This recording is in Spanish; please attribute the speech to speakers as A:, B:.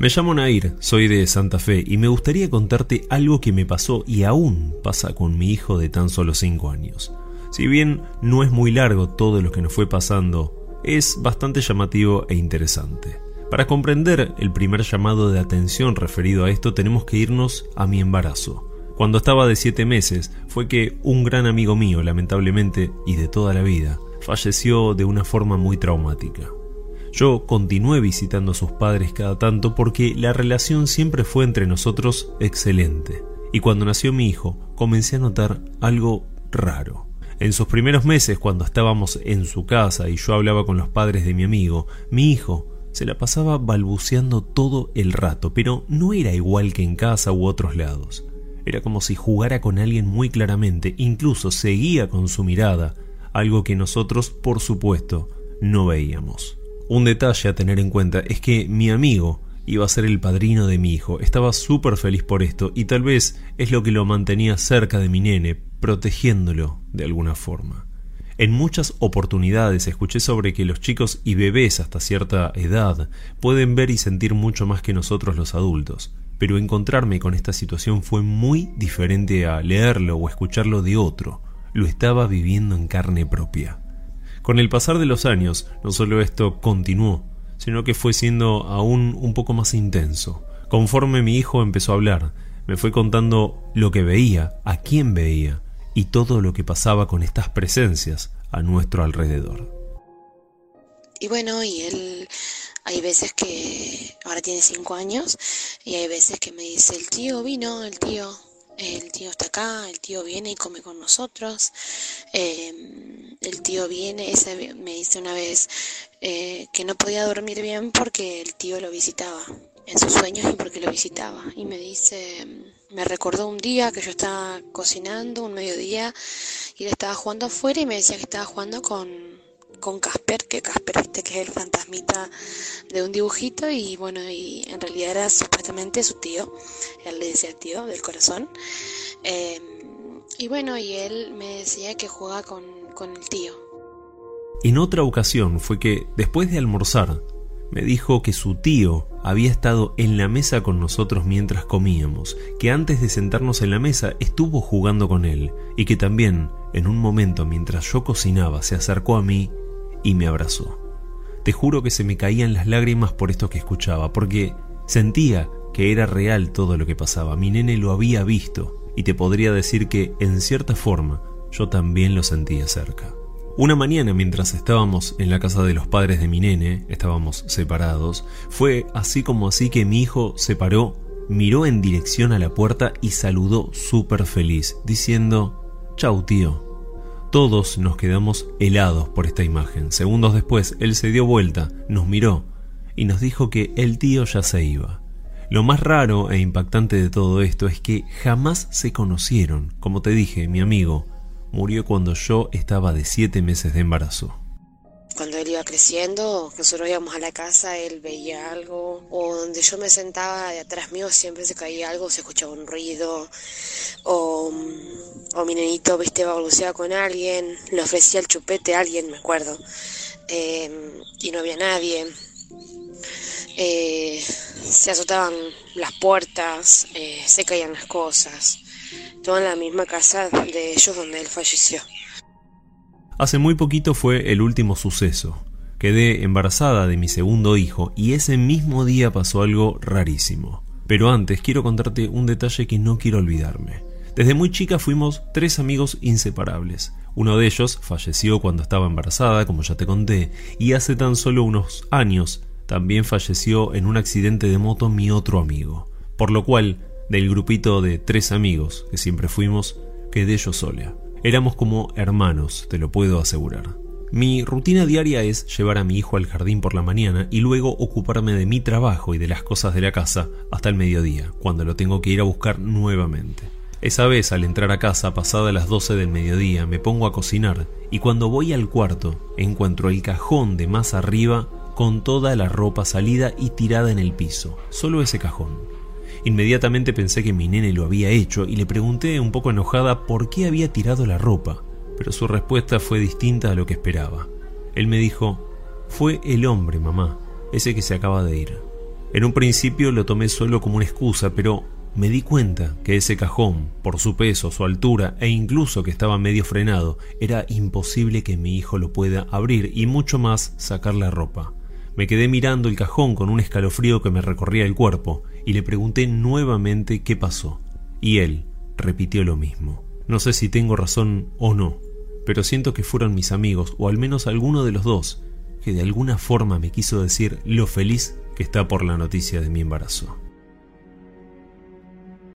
A: Me llamo Nair, soy de Santa Fe y me gustaría contarte algo que me pasó y aún pasa con mi hijo de tan solo 5 años. Si bien no es muy largo todo lo que nos fue pasando, es bastante llamativo e interesante. Para comprender el primer llamado de atención referido a esto tenemos que irnos a mi embarazo. Cuando estaba de 7 meses fue que un gran amigo mío, lamentablemente, y de toda la vida, falleció de una forma muy traumática. Yo continué visitando a sus padres cada tanto porque la relación siempre fue entre nosotros excelente. Y cuando nació mi hijo, comencé a notar algo raro. En sus primeros meses, cuando estábamos en su casa y yo hablaba con los padres de mi amigo, mi hijo se la pasaba balbuceando todo el rato, pero no era igual que en casa u otros lados. Era como si jugara con alguien muy claramente, incluso seguía con su mirada, algo que nosotros, por supuesto, no veíamos. Un detalle a tener en cuenta es que mi amigo iba a ser el padrino de mi hijo. Estaba súper feliz por esto y tal vez es lo que lo mantenía cerca de mi nene, protegiéndolo de alguna forma. En muchas oportunidades escuché sobre que los chicos y bebés hasta cierta edad pueden ver y sentir mucho más que nosotros los adultos, pero encontrarme con esta situación fue muy diferente a leerlo o escucharlo de otro. Lo estaba viviendo en carne propia. Con el pasar de los años, no solo esto continuó, sino que fue siendo aún un poco más intenso. Conforme mi hijo empezó a hablar, me fue contando lo que veía, a quién veía y todo lo que pasaba con estas presencias a nuestro alrededor.
B: Y bueno, y él, hay veces que ahora tiene cinco años y hay veces que me dice, el tío vino, el tío, el tío está acá, el tío viene y come con nosotros. Em, el tío viene, ese me dice una vez eh, que no podía dormir bien porque el tío lo visitaba en sus sueños y porque lo visitaba. Y me dice, me recordó un día que yo estaba cocinando, un mediodía, y él estaba jugando afuera y me decía que estaba jugando con con Casper, que Casper este que es el fantasmita de un dibujito y bueno, y en realidad era supuestamente su tío, él le decía tío del corazón. Em, y bueno, y él me decía que juega con, con el tío.
A: En otra ocasión fue que, después de almorzar, me dijo que su tío había estado en la mesa con nosotros mientras comíamos, que antes de sentarnos en la mesa estuvo jugando con él y que también, en un momento mientras yo cocinaba, se acercó a mí y me abrazó. Te juro que se me caían las lágrimas por esto que escuchaba, porque sentía que era real todo lo que pasaba. Mi nene lo había visto y te podría decir que, en cierta forma, yo también lo sentía cerca. Una mañana mientras estábamos en la casa de los padres de mi nene, estábamos separados, fue así como así que mi hijo se paró, miró en dirección a la puerta y saludó súper feliz, diciendo, Chau tío, todos nos quedamos helados por esta imagen. Segundos después, él se dio vuelta, nos miró y nos dijo que el tío ya se iba. Lo más raro e impactante de todo esto es que jamás se conocieron. Como te dije, mi amigo murió cuando yo estaba de siete meses de embarazo
B: iba creciendo, nosotros íbamos a la casa, él veía algo, o donde yo me sentaba de atrás mío siempre se caía algo, se escuchaba un ruido, o, o mi nenito, viste, balbuceaba con alguien, le ofrecía el chupete a alguien, me acuerdo, em, y no había nadie. Eh, se azotaban las puertas, eh, se caían las cosas, todo en la misma casa de ellos donde él falleció.
A: Hace muy poquito fue el último suceso. Quedé embarazada de mi segundo hijo y ese mismo día pasó algo rarísimo. Pero antes quiero contarte un detalle que no quiero olvidarme. Desde muy chica fuimos tres amigos inseparables. Uno de ellos falleció cuando estaba embarazada, como ya te conté, y hace tan solo unos años también falleció en un accidente de moto mi otro amigo. Por lo cual, del grupito de tres amigos que siempre fuimos, quedé yo sola. Éramos como hermanos, te lo puedo asegurar. Mi rutina diaria es llevar a mi hijo al jardín por la mañana y luego ocuparme de mi trabajo y de las cosas de la casa hasta el mediodía, cuando lo tengo que ir a buscar nuevamente. Esa vez, al entrar a casa pasada las 12 del mediodía, me pongo a cocinar y cuando voy al cuarto encuentro el cajón de más arriba con toda la ropa salida y tirada en el piso, solo ese cajón. Inmediatamente pensé que mi nene lo había hecho y le pregunté un poco enojada por qué había tirado la ropa, pero su respuesta fue distinta a lo que esperaba. Él me dijo, fue el hombre, mamá, ese que se acaba de ir. En un principio lo tomé solo como una excusa, pero me di cuenta que ese cajón, por su peso, su altura e incluso que estaba medio frenado, era imposible que mi hijo lo pueda abrir y mucho más sacar la ropa. Me quedé mirando el cajón con un escalofrío que me recorría el cuerpo y le pregunté nuevamente qué pasó. Y él repitió lo mismo. No sé si tengo razón o no, pero siento que fueron mis amigos, o al menos alguno de los dos, que de alguna forma me quiso decir lo feliz que está por la noticia de mi embarazo.